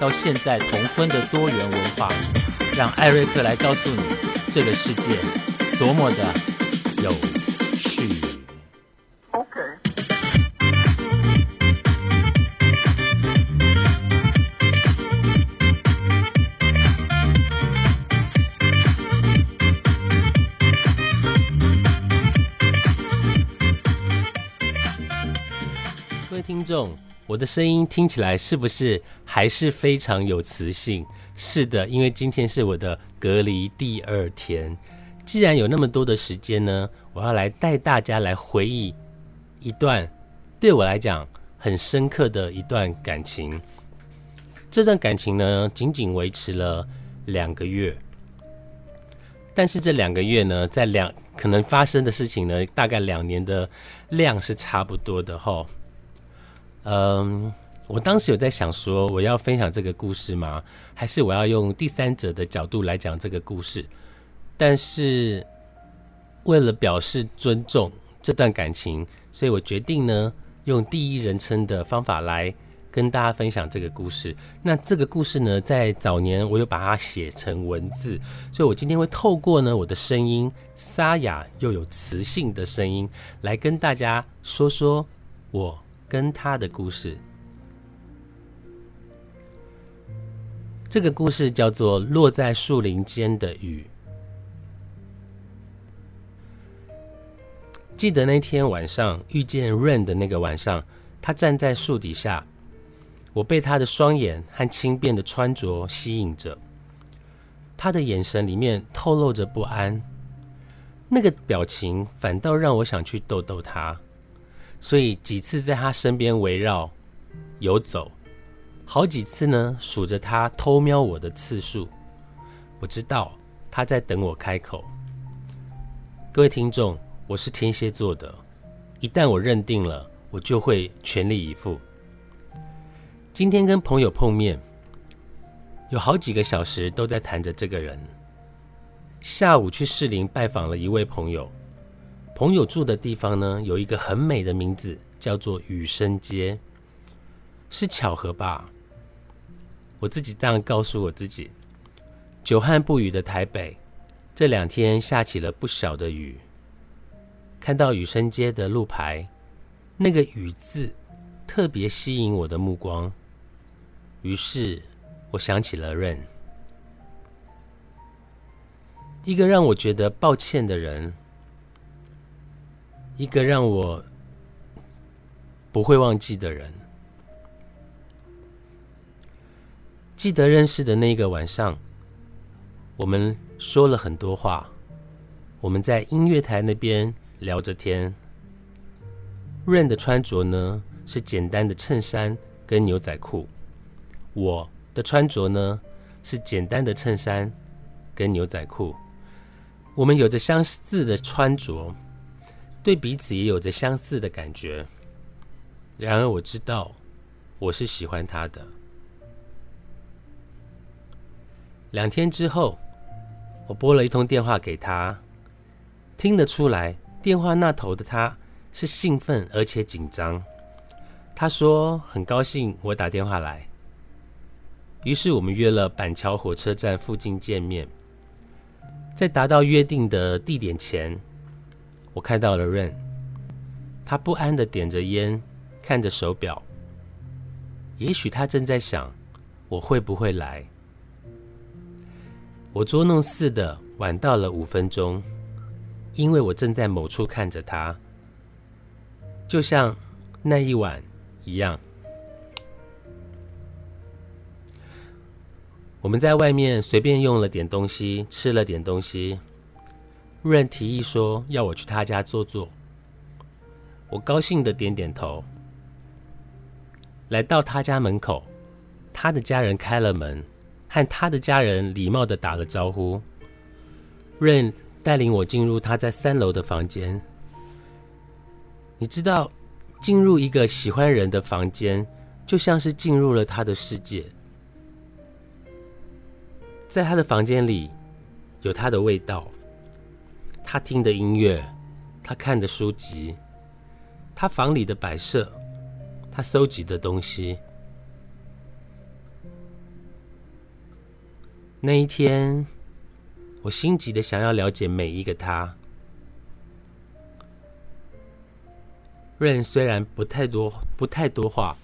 到现在同婚的多元文化，让艾瑞克来告诉你，这个世界多么的有趣。各位听众，我的声音听起来是不是还是非常有磁性？是的，因为今天是我的隔离第二天。既然有那么多的时间呢，我要来带大家来回忆一段对我来讲很深刻的一段感情。这段感情呢，仅仅维持了两个月，但是这两个月呢，在两可能发生的事情呢，大概两年的量是差不多的哈。嗯，我当时有在想说，我要分享这个故事吗？还是我要用第三者的角度来讲这个故事？但是为了表示尊重这段感情，所以我决定呢，用第一人称的方法来跟大家分享这个故事。那这个故事呢，在早年我有把它写成文字，所以我今天会透过呢我的声音沙哑又有磁性的声音，来跟大家说说我。跟他的故事，这个故事叫做《落在树林间的雨》。记得那天晚上遇见 Rain 的那个晚上，他站在树底下，我被他的双眼和轻便的穿着吸引着。他的眼神里面透露着不安，那个表情反倒让我想去逗逗他。所以几次在他身边围绕游走，好几次呢数着他偷瞄我的次数，我知道他在等我开口。各位听众，我是天蝎座的，一旦我认定了，我就会全力以赴。今天跟朋友碰面，有好几个小时都在谈着这个人。下午去士林拜访了一位朋友。朋友住的地方呢，有一个很美的名字，叫做雨生街，是巧合吧？我自己这样告诉我自己。久旱不雨的台北，这两天下起了不小的雨。看到雨生街的路牌，那个“雨”字特别吸引我的目光，于是我想起了 Rain，一个让我觉得抱歉的人。一个让我不会忘记的人，记得认识的那个晚上，我们说了很多话。我们在音乐台那边聊着天。润的穿着呢是简单的衬衫跟牛仔裤，我的穿着呢是简单的衬衫跟牛仔裤。我们有着相似的穿着。对彼此也有着相似的感觉，然而我知道我是喜欢他的。两天之后，我拨了一通电话给他，听得出来电话那头的他是兴奋而且紧张。他说很高兴我打电话来，于是我们约了板桥火车站附近见面。在达到约定的地点前。我看到了 Rain，他不安的点着烟，看着手表。也许他正在想，我会不会来？我捉弄似的晚到了五分钟，因为我正在某处看着他，就像那一晚一样。我们在外面随便用了点东西，吃了点东西。润提议说要我去他家坐坐，我高兴的点点头。来到他家门口，他的家人开了门，和他的家人礼貌的打了招呼。润带领我进入他在三楼的房间。你知道，进入一个喜欢人的房间，就像是进入了他的世界。在他的房间里，有他的味道，他听的音乐，他看的书籍，他房里的摆设，他搜集的东西。那一天，我心急的想要了解每一个他。润虽然不太多不太多话，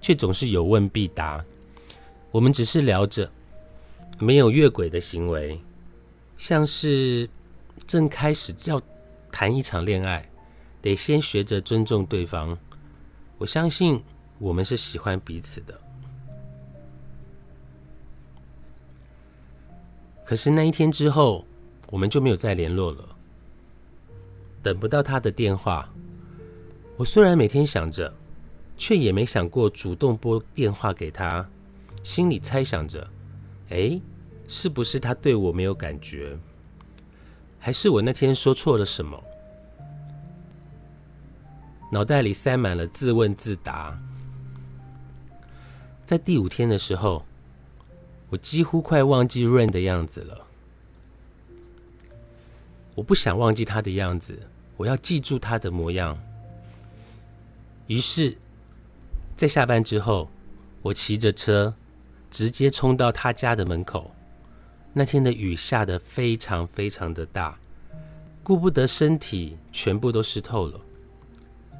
却总是有问必答。我们只是聊着，没有越轨的行为，像是正开始要谈一场恋爱，得先学着尊重对方。我相信我们是喜欢彼此的。可是那一天之后，我们就没有再联络了。等不到他的电话，我虽然每天想着，却也没想过主动拨电话给他。心里猜想着：哎，是不是他对我没有感觉？还是我那天说错了什么？脑袋里塞满了自问自答。在第五天的时候。我几乎快忘记 Rain 的样子了。我不想忘记他的样子，我要记住他的模样。于是，在下班之后，我骑着车直接冲到他家的门口。那天的雨下得非常非常的大，顾不得身体全部都湿透了，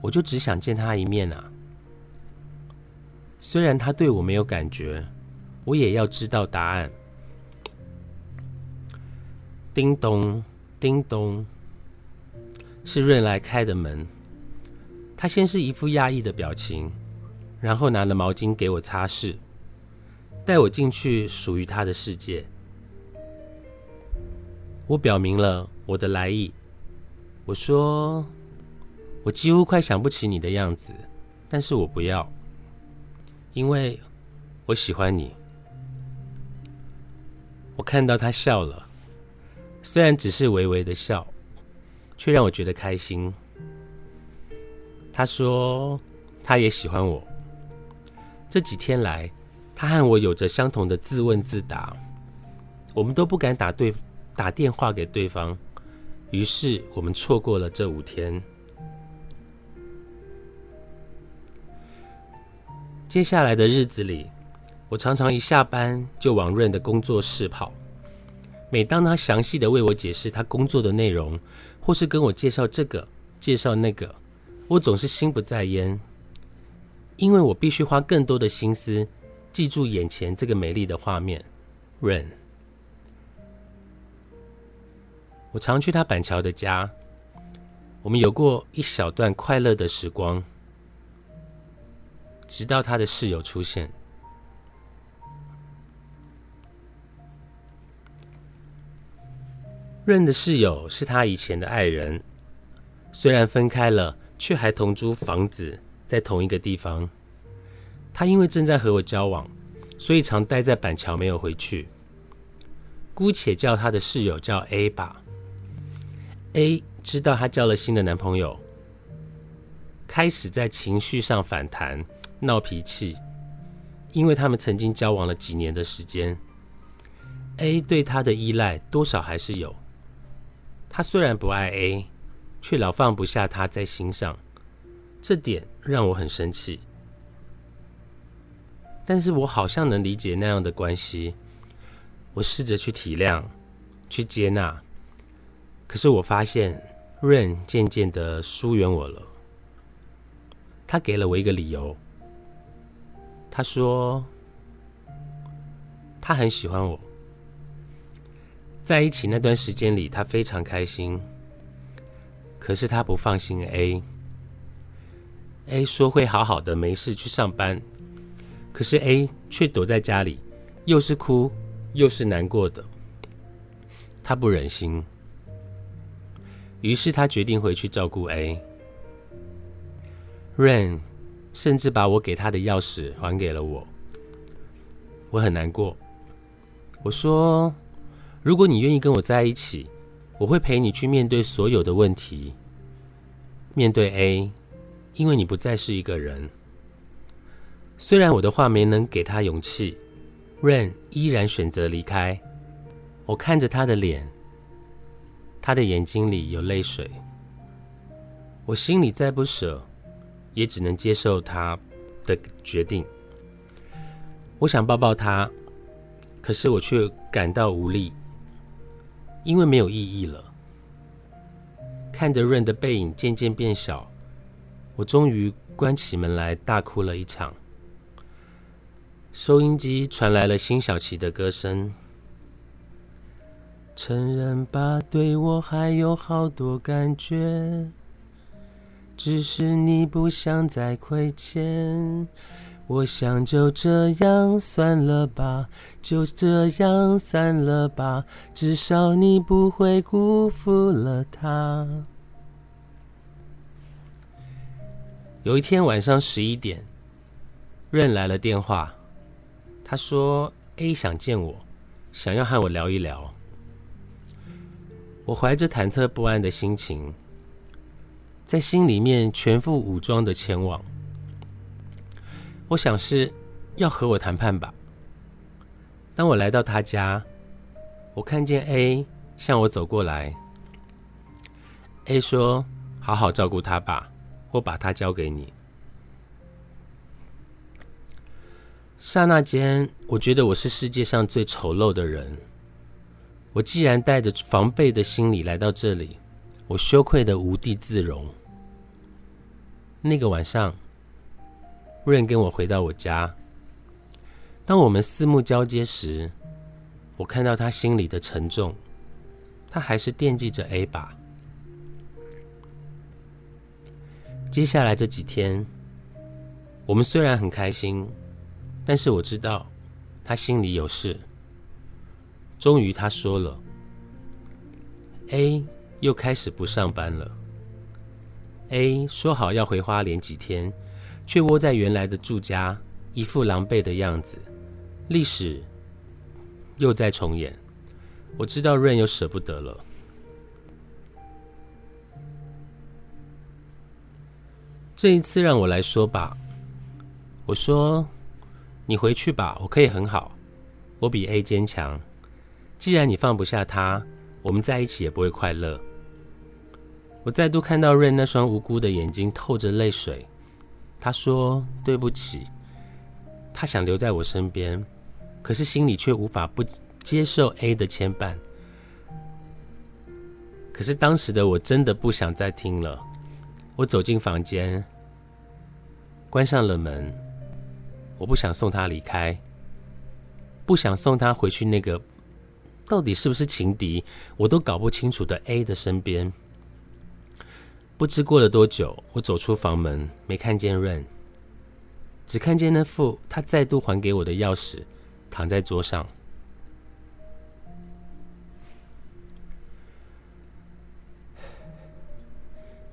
我就只想见他一面啊。虽然他对我没有感觉。我也要知道答案。叮咚，叮咚，是润来开的门。他先是一副讶异的表情，然后拿了毛巾给我擦拭，带我进去属于他的世界。我表明了我的来意，我说我几乎快想不起你的样子，但是我不要，因为我喜欢你。我看到他笑了，虽然只是微微的笑，却让我觉得开心。他说他也喜欢我。这几天来，他和我有着相同的自问自答，我们都不敢打对打电话给对方，于是我们错过了这五天。接下来的日子里。我常常一下班就往润的工作室跑。每当他详细的为我解释他工作的内容，或是跟我介绍这个、介绍那个，我总是心不在焉，因为我必须花更多的心思记住眼前这个美丽的画面。润，我常去他板桥的家，我们有过一小段快乐的时光，直到他的室友出现。润的室友是他以前的爱人，虽然分开了，却还同租房子在同一个地方。他因为正在和我交往，所以常待在板桥没有回去。姑且叫他的室友叫 A 吧。A 知道他交了新的男朋友，开始在情绪上反弹、闹脾气，因为他们曾经交往了几年的时间。A 对他的依赖多少还是有。他虽然不爱 A，却老放不下他在心上，这点让我很生气。但是我好像能理解那样的关系，我试着去体谅、去接纳，可是我发现 Rain 渐渐的疏远我了。他给了我一个理由，他说他很喜欢我。在一起那段时间里，他非常开心。可是他不放心 A。A 说会好好的，没事去上班。可是 A 却躲在家里，又是哭又是难过的。他不忍心，于是他决定回去照顾 A。Rain 甚至把我给他的钥匙还给了我。我很难过。我说：“如果你愿意跟我在一起，我会陪你去面对所有的问题。面对 A，因为你不再是一个人。”虽然我的话没能给他勇气，Rain 依然选择离开。我看着他的脸，他的眼睛里有泪水。我心里再不舍，也只能接受他的决定。我想抱抱他。可是我却感到无力，因为没有意义了。看着润的背影渐渐变小，我终于关起门来大哭了一场。收音机传来了辛晓琪的歌声：“承认吧，对我还有好多感觉，只是你不想再亏欠。”我想就这样算了吧，就这样散了吧，至少你不会辜负了他。有一天晚上十一点，任来了电话，他说 A 想见我，想要和我聊一聊。我怀着忐忑不安的心情，在心里面全副武装的前往。我想是要和我谈判吧。当我来到他家，我看见 A 向我走过来。A 说：“好好照顾他吧，我把他交给你。”刹那间，我觉得我是世界上最丑陋的人。我既然带着防备的心理来到这里，我羞愧的无地自容。那个晚上。润跟我回到我家，当我们四目交接时，我看到他心里的沉重，他还是惦记着 A 吧。接下来这几天，我们虽然很开心，但是我知道他心里有事。终于他说了，A 又开始不上班了。A 说好要回花莲几天。却窝在原来的住家，一副狼狈的样子。历史又在重演。我知道润又舍不得了。这一次让我来说吧。我说：“你回去吧，我可以很好。我比 A 坚强。既然你放不下他，我们在一起也不会快乐。”我再度看到瑞那双无辜的眼睛透着泪水。他说：“对不起。”他想留在我身边，可是心里却无法不接受 A 的牵绊。可是当时的我真的不想再听了。我走进房间，关上了门。我不想送他离开，不想送他回去那个到底是不是情敌，我都搞不清楚的 A 的身边。不知过了多久，我走出房门，没看见 Rain，，只看见那副他再度还给我的钥匙躺在桌上。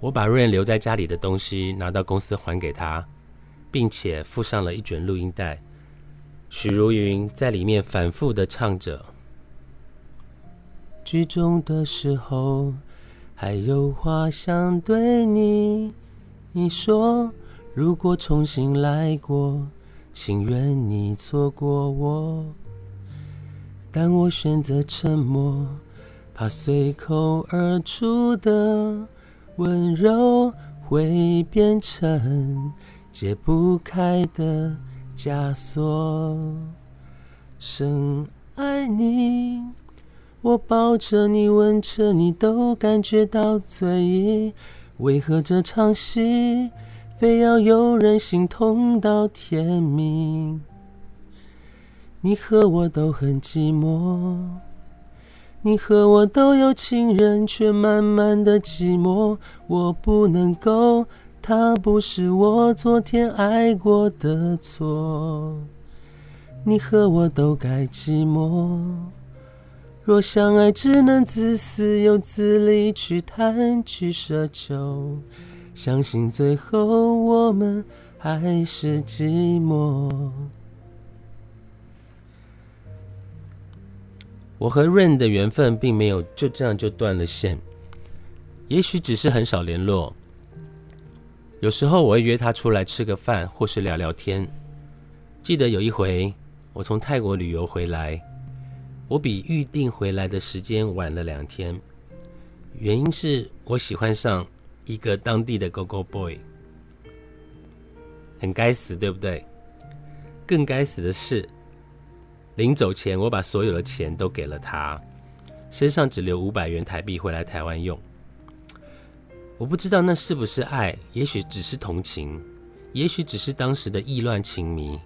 我把 Rain 留在家里的东西拿到公司还给他，并且附上了一卷录音带，许茹芸在里面反复的唱着。剧中的时候。还有话想对你你说，如果重新来过，情愿你错过我。但我选择沉默，怕随口而出的温柔会变成解不开的枷锁。深爱你。我抱着你，吻着你，都感觉到醉意。为何这场戏，非要有人心痛到天明？你和我都很寂寞，你和我都有情人，却慢慢的寂寞。我不能够，他不是我昨天爱过的错。你和我都该寂寞。若相爱只能自私又自利，去贪去奢求，相信最后我们还是寂寞。我和润的缘分并没有就这样就断了线，也许只是很少联络。有时候我会约他出来吃个饭，或是聊聊天。记得有一回，我从泰国旅游回来，我比预定回来的时间晚了两天，原因是我喜欢上一个当地的 Go Go Boy，很该死，对不对？更该死的是，临走前我把所有的钱都给了他，身上只留五百元台币回来台湾用。我不知道那是不是爱，也许只是同情，也许只是当时的意乱情迷。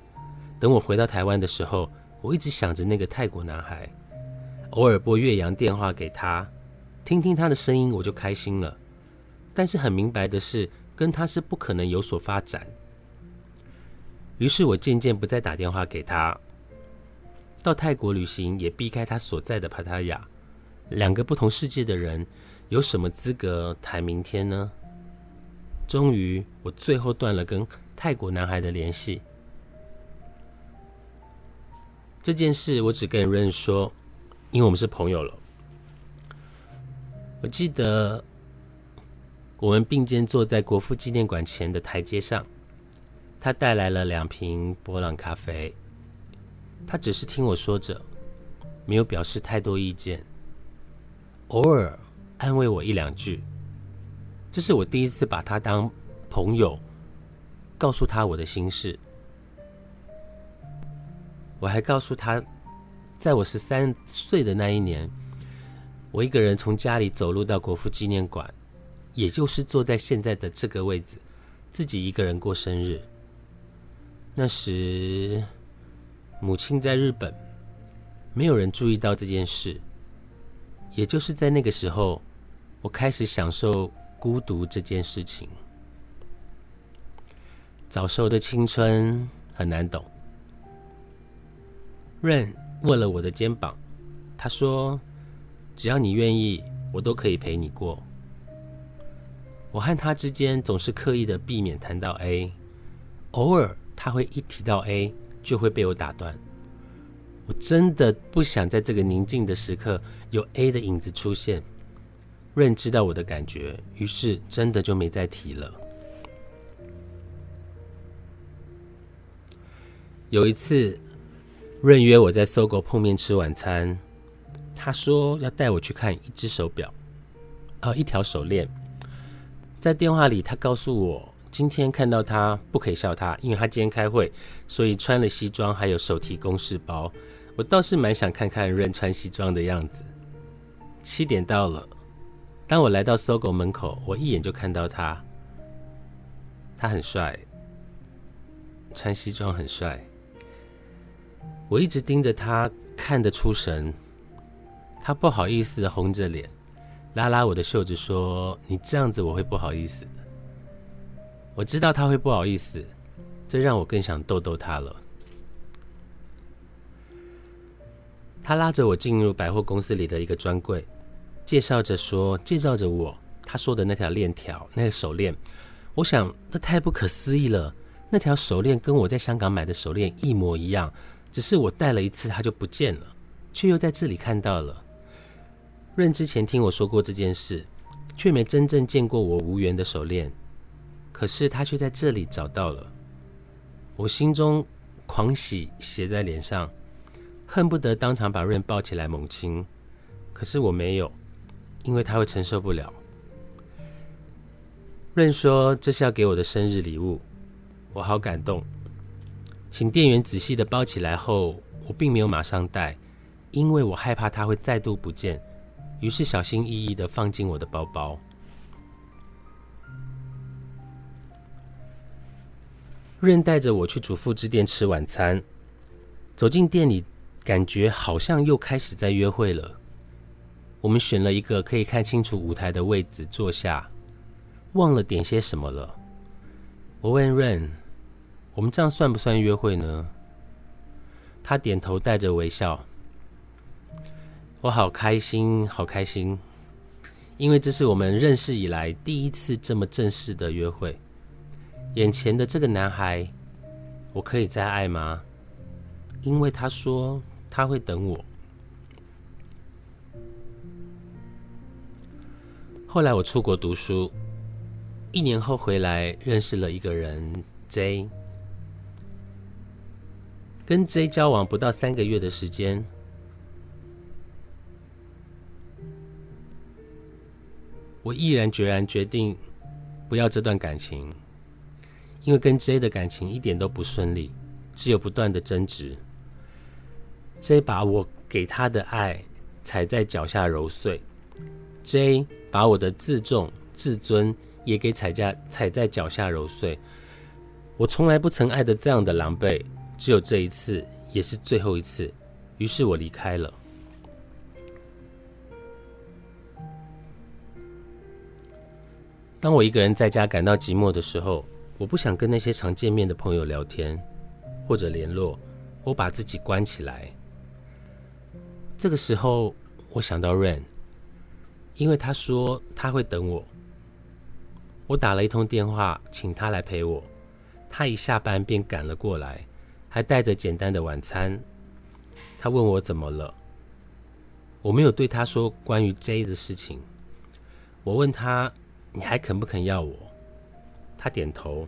等我回到台湾的时候，我一直想着那个泰国男孩，偶尔拨岳阳电话给他，听听他的声音，我就开心了。但是很明白的是，跟他是不可能有所发展。于是我渐渐不再打电话给他，到泰国旅行也避开他所在的帕塔亚。两个不同世界的人。有什么资格谈明天呢？终于，我最后断了跟泰国男孩的联系。这件事我只跟润说，因为我们是朋友了。我记得我们并肩坐在国父纪念馆前的台阶上，他带来了两瓶波浪咖啡。他只是听我说着，没有表示太多意见，偶尔。安慰我一两句，这是我第一次把他当朋友，告诉他我的心事。我还告诉他，在我十三岁的那一年，我一个人从家里走路到国父纪念馆，也就是坐在现在的这个位置，自己一个人过生日。那时母亲在日本，没有人注意到这件事。也就是在那个时候。我开始享受孤独这件事情。早熟的青春很难懂。润握了我的肩膀，他说：“只要你愿意，我都可以陪你过。”我和他之间总是刻意的避免谈到 A，偶尔他会一提到 A 就会被我打断。我真的不想在这个宁静的时刻有 A 的影子出现。润知道我的感觉，于是真的就没再提了。有一次，润约我在搜狗碰面吃晚餐，他说要带我去看一只手表，呃，一条手链。在电话里，他告诉我，今天看到他不可以笑他，因为他今天开会，所以穿了西装，还有手提公事包。我倒是蛮想看看润穿西装的样子。七点到了。当我来到搜狗门口，我一眼就看到他。他很帅，穿西装很帅。我一直盯着他，看得出神。他不好意思的红着脸，拉拉我的袖子说：“你这样子我会不好意思的。”我知道他会不好意思，这让我更想逗逗他了。他拉着我进入百货公司里的一个专柜。介绍着说，介绍着我，他说的那条链条，那个手链，我想这太不可思议了。那条手链跟我在香港买的手链一模一样，只是我戴了一次它就不见了，却又在这里看到了。润之前听我说过这件事，却没真正见过我无缘的手链，可是他却在这里找到了。我心中狂喜写在脸上，恨不得当场把润抱起来猛亲，可是我没有。因为他会承受不了。润说这是要给我的生日礼物，我好感动。请店员仔细的包起来后，我并没有马上戴，因为我害怕它会再度不见，于是小心翼翼的放进我的包包。润带着我去主妇之店吃晚餐，走进店里，感觉好像又开始在约会了。我们选了一个可以看清楚舞台的位置坐下，忘了点些什么了。我问润：“我们这样算不算约会呢？他点头，带着微笑。我好开心，好开心，因为这是我们认识以来第一次这么正式的约会。眼前的这个男孩，我可以再爱吗？因为他说他会等我。后来我出国读书，一年后回来，认识了一个人 J。跟 J 交往不到三个月的时间，我毅然决然决定不要这段感情，因为跟 J 的感情一点都不顺利，只有不断的争执。J 把我给他的爱踩在脚下揉碎，J。把我的自重、自尊也给踩在踩在脚下揉碎。我从来不曾爱的这样的狼狈，只有这一次，也是最后一次。于是我离开了。当我一个人在家感到寂寞的时候，我不想跟那些常见面的朋友聊天或者联络，我把自己关起来。这个时候，我想到 Rain。因为他说他会等我，我打了一通电话，请他来陪我。他一下班便赶了过来，还带着简单的晚餐。他问我怎么了，我没有对他说关于 J 的事情。我问他你还肯不肯要我？他点头。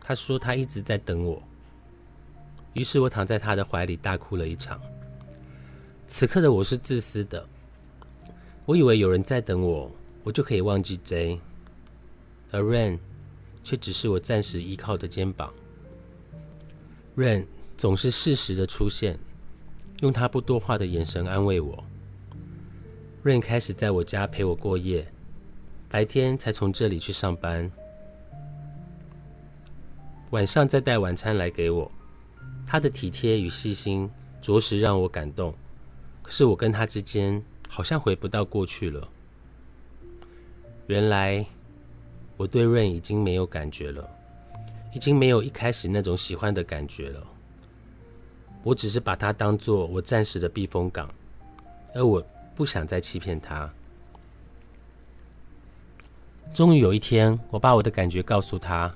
他说他一直在等我。于是我躺在他的怀里大哭了一场。此刻的我是自私的。我以为有人在等我，我就可以忘记 J，而 Rain 却只是我暂时依靠的肩膀。Rain 总是适时的出现，用他不多话的眼神安慰我。Rain 开始在我家陪我过夜，白天才从这里去上班，晚上再带晚餐来给我。他的体贴与细心，着实让我感动。可是我跟他之间。好像回不到过去了。原来我对润已经没有感觉了，已经没有一开始那种喜欢的感觉了。我只是把它当做我暂时的避风港，而我不想再欺骗他。终于有一天，我把我的感觉告诉他。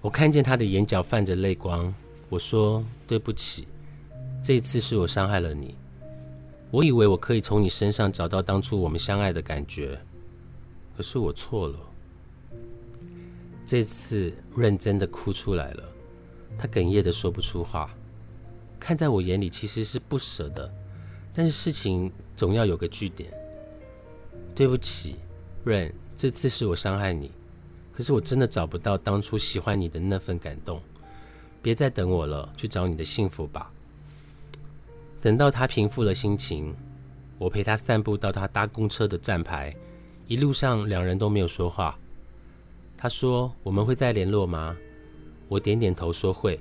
我看见他的眼角泛着泪光，我说：“对不起，这次是我伤害了你。”我以为我可以从你身上找到当初我们相爱的感觉，可是我错了。这次认真的哭出来了，他哽咽的说不出话，看在我眼里其实是不舍的，但是事情总要有个句点。对不起，Rain，这次是我伤害你，可是我真的找不到当初喜欢你的那份感动。别再等我了，去找你的幸福吧。等到他平复了心情，我陪他散步到他搭公车的站牌，一路上两人都没有说话。他说：“我们会再联络吗？”我点点头说会。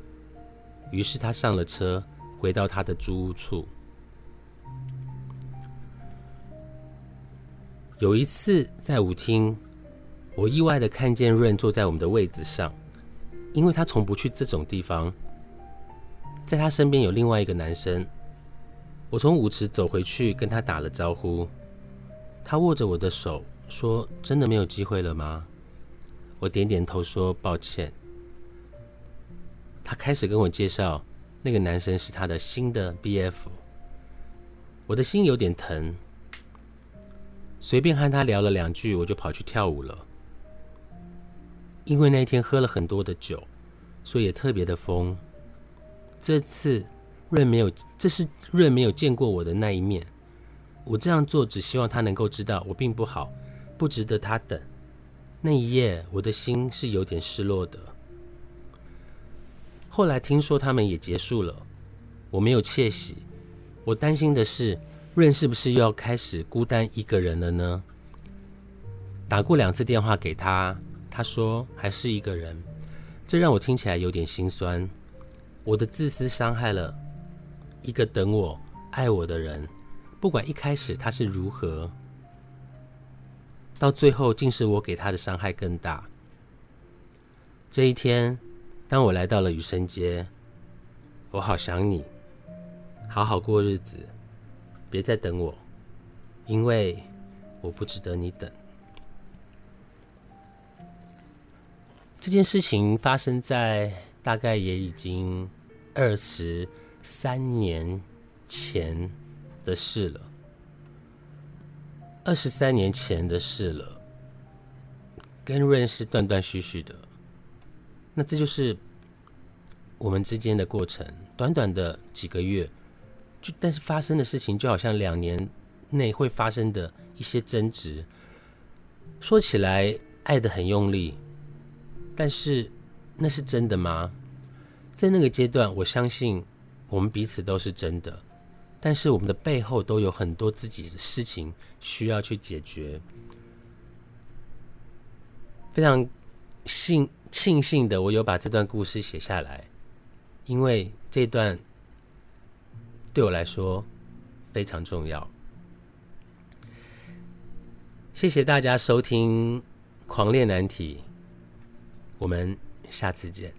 于是他上了车，回到他的租屋处。有一次在舞厅，我意外的看见润坐在我们的位子上，因为他从不去这种地方。在他身边有另外一个男生。我从舞池走回去，跟他打了招呼。他握着我的手说：“真的没有机会了吗？”我点点头说：“抱歉。”他开始跟我介绍，那个男生是他的新的 B.F。我的心有点疼。随便和他聊了两句，我就跑去跳舞了。因为那天喝了很多的酒，所以也特别的疯。这次。润没有，这是润没有见过我的那一面。我这样做只希望他能够知道我并不好，不值得他等。那一夜，我的心是有点失落的。后来听说他们也结束了，我没有窃喜。我担心的是，润是不是又要开始孤单一个人了呢？打过两次电话给他，他说还是一个人，这让我听起来有点心酸。我的自私伤害了。一个等我、爱我的人，不管一开始他是如何，到最后竟是我给他的伤害更大。这一天，当我来到了雨生街，我好想你，好好过日子，别再等我，因为我不值得你等。这件事情发生在大概也已经二十。三年前的事了。二十三年前的事了，跟润是断断续续的。那这就是我们之间的过程，短短的几个月，就但是发生的事情就好像两年内会发生的一些争执。说起来爱的很用力，但是那是真的吗？在那个阶段，我相信我们彼此都是真的，但是我们的背后都有很多自己的事情需要去解决。非常幸庆幸的，我有把这段故事写下来，因为这段对我来说非常重要。谢谢大家收听《狂恋难题》，我们下次见。